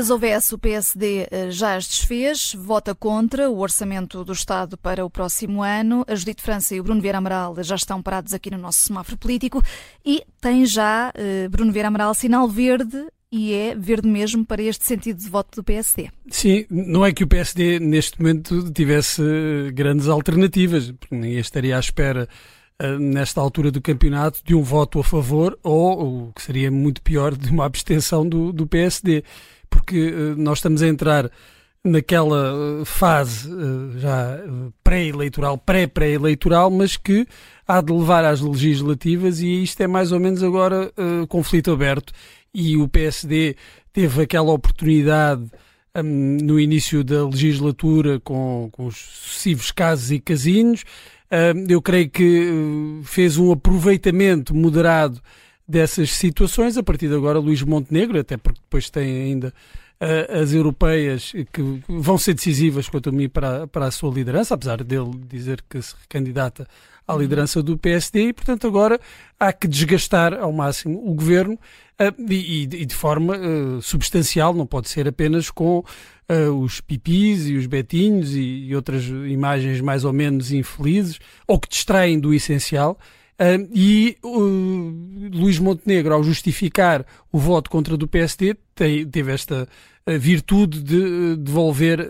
partidas houvesse, o PSD eh, já as desfez, vota contra o orçamento do Estado para o próximo ano. A Judite França e o Bruno Vieira Amaral já estão parados aqui no nosso semáforo político e tem já, eh, Bruno Vieira Amaral, sinal verde e é verde mesmo para este sentido de voto do PSD. Sim, não é que o PSD neste momento tivesse grandes alternativas, porque ninguém estaria à espera eh, nesta altura do campeonato de um voto a favor ou, o que seria muito pior, de uma abstenção do, do PSD, porque uh, nós estamos a entrar naquela uh, fase uh, já pré-eleitoral, pré-pré-eleitoral, mas que há de levar às legislativas e isto é mais ou menos agora conflito aberto e o PSD teve aquela oportunidade um, no início da legislatura com, com os sucessivos casos e casinhos eu creio que uh, fez um aproveitamento moderado dessas situações. A partir de agora, Luís Montenegro, até porque depois tem ainda uh, as europeias que vão ser decisivas quanto a mim para, para a sua liderança, apesar dele dizer que se recandidata à uhum. liderança do PSD e, portanto, agora há que desgastar ao máximo o governo uh, e, e, de forma uh, substancial, não pode ser apenas com uh, os pipis e os betinhos e, e, outras imagens mais ou menos infelizes ou que distraem do essencial. E Luís Montenegro, ao justificar o voto contra do PSD, tem, teve esta virtude de devolver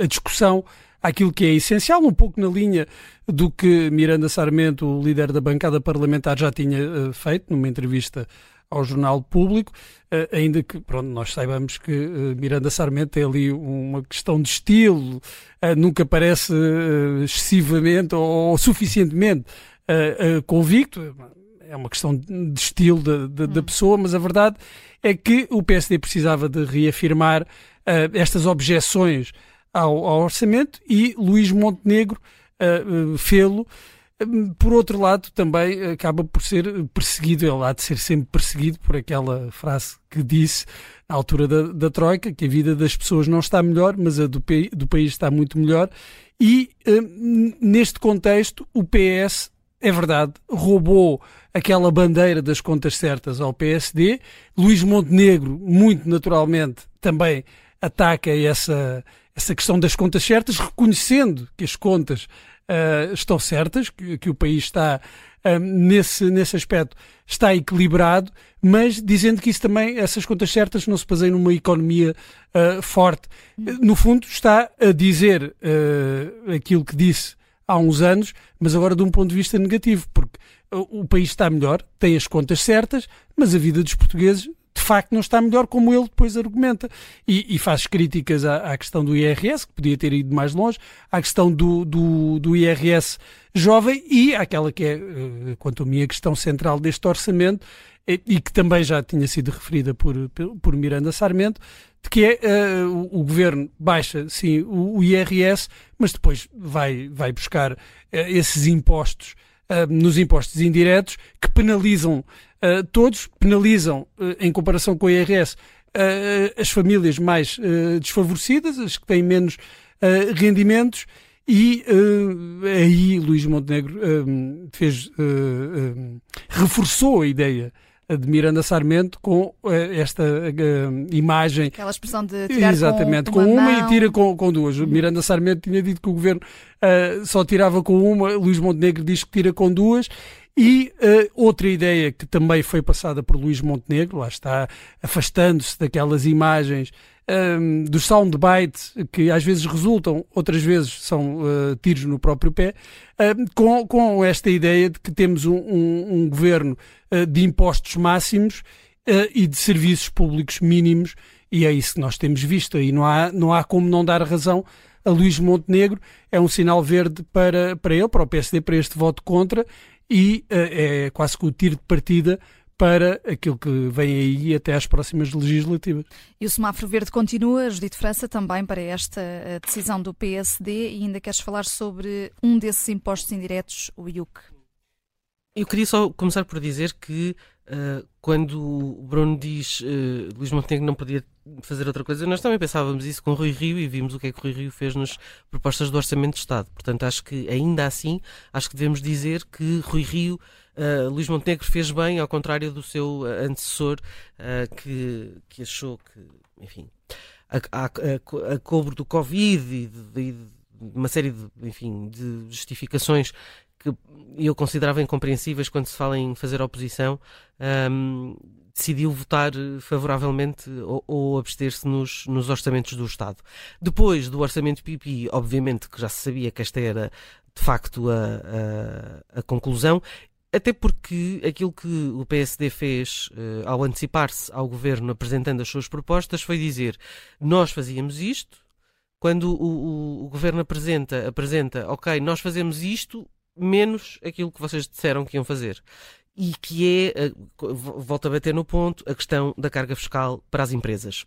a discussão àquilo que é essencial, um pouco na linha do que Miranda Sarmento, o líder da bancada parlamentar, já tinha uh, feito numa entrevista ao Jornal Público, uh, ainda que pronto, nós saibamos que uh, Miranda Sarmento tem ali uma questão de estilo, nunca parece excessivamente ou, suficientemente convicto, é uma questão de estilo da, da, da, hum. pessoa, mas a verdade é que o PSD precisava de reafirmar estas objeções ao, ao orçamento e Luís Montenegro uh, uh, fê-lo. Por outro lado, também acaba por ser perseguido, ele há de ser sempre perseguido por aquela frase que disse na altura da, da Troika, que a vida das pessoas não está melhor, mas a do, do país está muito melhor. E uh, neste contexto, o PS, é verdade, roubou aquela bandeira das contas certas ao PSD. Luís Montenegro, muito naturalmente, também ataca essa, essa questão das contas certas, reconhecendo que as contas uh, estão certas, que, que, o país está uh, nesse, nesse aspecto está equilibrado, mas dizendo que isso também, essas contas certas não se baseiam numa economia uh, forte. No fundo, está a dizer aquilo que disse há uns anos, mas agora de um ponto de vista negativo, porque o país está melhor, tem as contas certas, mas a vida dos portugueses de facto não está melhor como ele depois argumenta. E, e faz críticas à, à, questão do IRS, que podia ter ido mais longe, à questão do, do, do IRS jovem e àquela que é, eh, quanto a mim, a questão central deste orçamento, e, que também já tinha sido referida por, por Miranda Sarmento, de que é uh, o, o, governo baixa, sim, o, o, IRS, mas depois vai, vai buscar uh, esses impostos nos impostos indiretos que penalizam uh, todos, penalizam, uh, em comparação com o IRS, as famílias mais desfavorecidas, as que têm menos rendimentos, e aí Luís Montenegro fez, reforçou a ideia de Miranda Sarmento com uh, esta uh, imagem. Aquela expressão de tirar Exatamente, com, com uma, uma e tira com, com duas. Uhum. Miranda Sarmento tinha dito que o governo uh, só tirava com uma, Luís Montenegro diz que tira com duas. E outra ideia que também foi passada por Luís Montenegro, lá está, afastando-se daquelas imagens um, dos soundbites que às vezes resultam, outras vezes são uh, tiros no próprio pé, uh, com, com esta ideia de que temos um, um, um governo uh, de impostos máximos e de serviços públicos mínimos, e é isso que nós temos visto, e não há, não há como não dar razão a Luís Montenegro, é um sinal verde para, para ele, para o PSD, para este voto contra, e é quase que o tiro de partida para aquilo que vem aí até às próximas legislativas. E o semáforo verde continua, Judite França, também para esta eh, decisão do PSD e ainda queres falar sobre um desses impostos indiretos, o IUC. Eu queria só começar por dizer que uh, quando o Bruno diz uh, Luís Montenegro não podia fazer outra coisa, nós também pensávamos isso com o Rui Rio e vimos o que é que o Rui Rio fez nas propostas do Orçamento de Estado. Portanto, acho que ainda assim, acho que devemos dizer que Rui Rio uh, Luís Montenegro fez bem, ao contrário do seu uh, antecessor, uh, que, que achou que enfim, a, a, a, a cobro do Covid e de, de, uma série de, enfim, de justificações que eu considerava incompreensíveis quando se fala em fazer oposição, um, decidiu votar favoravelmente ou, ou abster-se nos, nos, orçamentos do Estado. Depois do orçamento PIPI, obviamente que já se sabia que esta era de facto a, a, a conclusão, até porque aquilo que o PSD fez uh, ao antecipar-se ao governo apresentando as suas propostas foi dizer: nós fazíamos isto. Quando o, o, o governo apresenta, apresenta, ok, nós fazemos isto, menos aquilo que vocês disseram que iam fazer. E que é, volta a bater no ponto, a questão da carga fiscal para as empresas.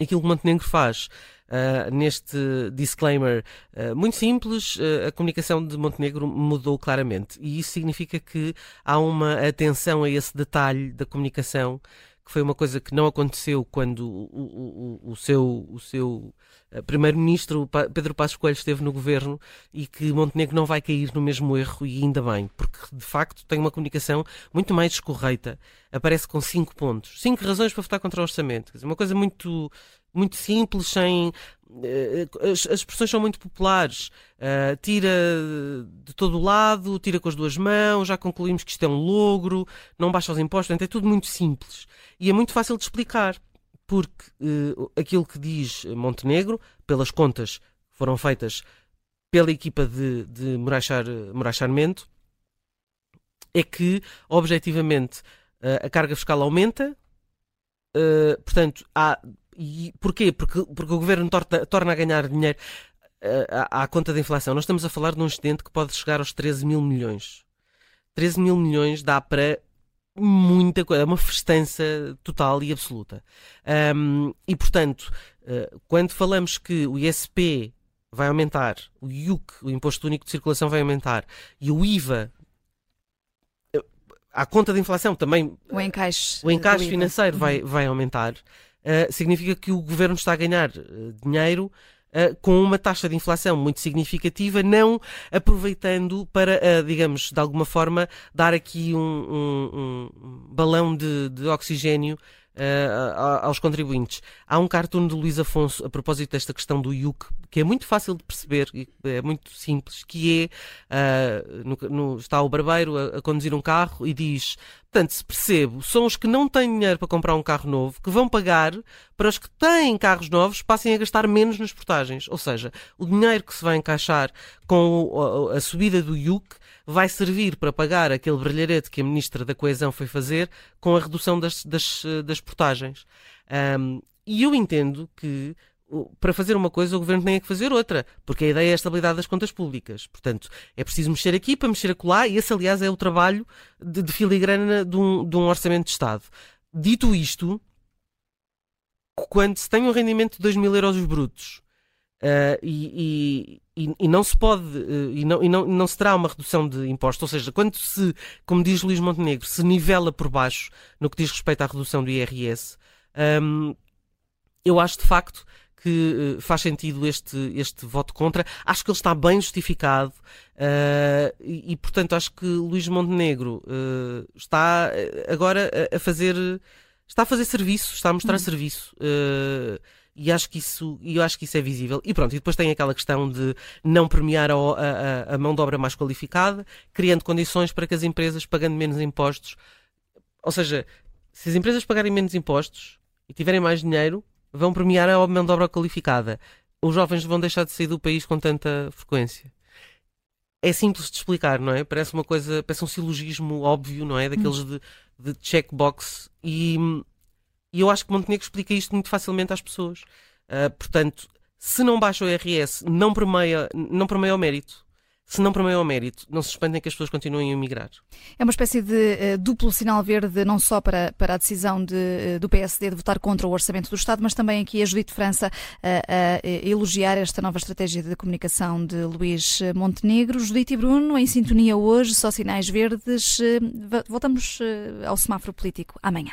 Aquilo que Montenegro faz uh, neste disclaimer uh, muito simples, uh, a comunicação de Montenegro mudou claramente. E isso significa que há uma atenção a esse detalhe da comunicação foi uma coisa que não aconteceu quando o, o, o seu, o seu eh, primeiro-ministro Pedro Passos Coelho esteve no governo e que Montenegro não vai cair no mesmo erro e ainda bem, porque de facto tem uma comunicação muito mais escorreita. Aparece com cinco pontos, cinco razões para votar contra o orçamento. Dizer, uma coisa muito muito simples, sem eh, as, as expressões são muito populares. Uh, tira de todo o lado, tira com as duas mãos, já concluímos que isto é um logro, não baixa os impostos, portanto, é tudo muito simples. E é muito fácil de explicar, porque uh, aquilo que diz Montenegro, pelas contas que foram feitas pela equipa de, de Moraes, Moraes Charmento, é que, objetivamente, a carga fiscal aumenta, portanto, há e porquê? Porque, porque o governo torna, torna a ganhar dinheiro uh, à, à, conta da inflação. Nós estamos a falar de um excedente que pode chegar aos 13 mil milhões. 13 mil milhões dá para muita coisa, é uma festança total e absoluta. Um, e portanto, uh, quando falamos que o ISP vai aumentar, o IUC, o Imposto Único de Circulação, vai aumentar e o IVA à conta da inflação também o encaixe, o encaixe financeiro vai, vai aumentar uh, significa que o governo está a ganhar uh, dinheiro Uh, com uma taxa de inflação muito significativa, não aproveitando para, uh, digamos, de alguma forma, dar aqui um, um, um balão de, de oxigênio uh, aos contribuintes. Há um cartoon do Luís Afonso a propósito desta questão do IUC, que é muito fácil de perceber, é muito simples, que é, uh, no, no, está o barbeiro a, a, conduzir um carro e diz, portanto, se percebo, são os que não têm dinheiro para comprar um carro novo, que vão pagar para os que têm carros novos passem a gastar menos nas portagens. Ou seja, o dinheiro que se vai encaixar com a subida do IUC vai servir para pagar aquele brilharete que a Ministra da Coesão foi fazer com a redução das, das, das portagens. Um, e eu entendo que para fazer uma coisa o governo tem que fazer outra, porque a ideia é a estabilidade das contas públicas. Portanto, é preciso mexer aqui para mexer acolá, e esse, aliás, é o trabalho de, de filigrana de um, de um orçamento de Estado. Dito isto, quando se tem um rendimento de 2 mil euros brutos Uh, e, e, e, não se pode uh, e, não, e não, não se terá uma redução de impostos, ou seja, quando se, como diz Luís Montenegro, se nivela por baixo no que diz respeito à redução do IRS, um, eu acho de facto que uh, faz sentido este, este voto contra. Acho que ele está bem justificado e, portanto, acho que Luís Montenegro está agora a, fazer está a fazer serviço, está a mostrar hum. serviço. Uh, e acho que isso e eu acho que isso é visível e pronto e depois tem aquela questão de não premiar a, a, a, mão de obra mais qualificada criando condições para que as empresas pagando menos impostos ou seja se as empresas pagarem menos impostos e tiverem mais dinheiro vão premiar a mão de obra qualificada os jovens vão deixar de sair do país com tanta frequência é simples de explicar, não é? Parece uma coisa, parece um silogismo óbvio, não é? Daqueles hum. de, de checkbox e e eu acho que Montenegro explica isto muito facilmente às pessoas. Uh, portanto, se não baixa o IRS, não permeia, não permeia o mérito. Se não permeia o mérito, não se espantem que as pessoas continuem a emigrar. É uma espécie de uh, duplo sinal verde, não só para, para a decisão de, uh, do PSD de votar contra o orçamento do Estado, mas também aqui a Judite França a elogiar esta nova estratégia de comunicação de Luís Montenegro. Judite e Bruno, em sintonia hoje, só sinais verdes. voltamos ao semáforo político amanhã.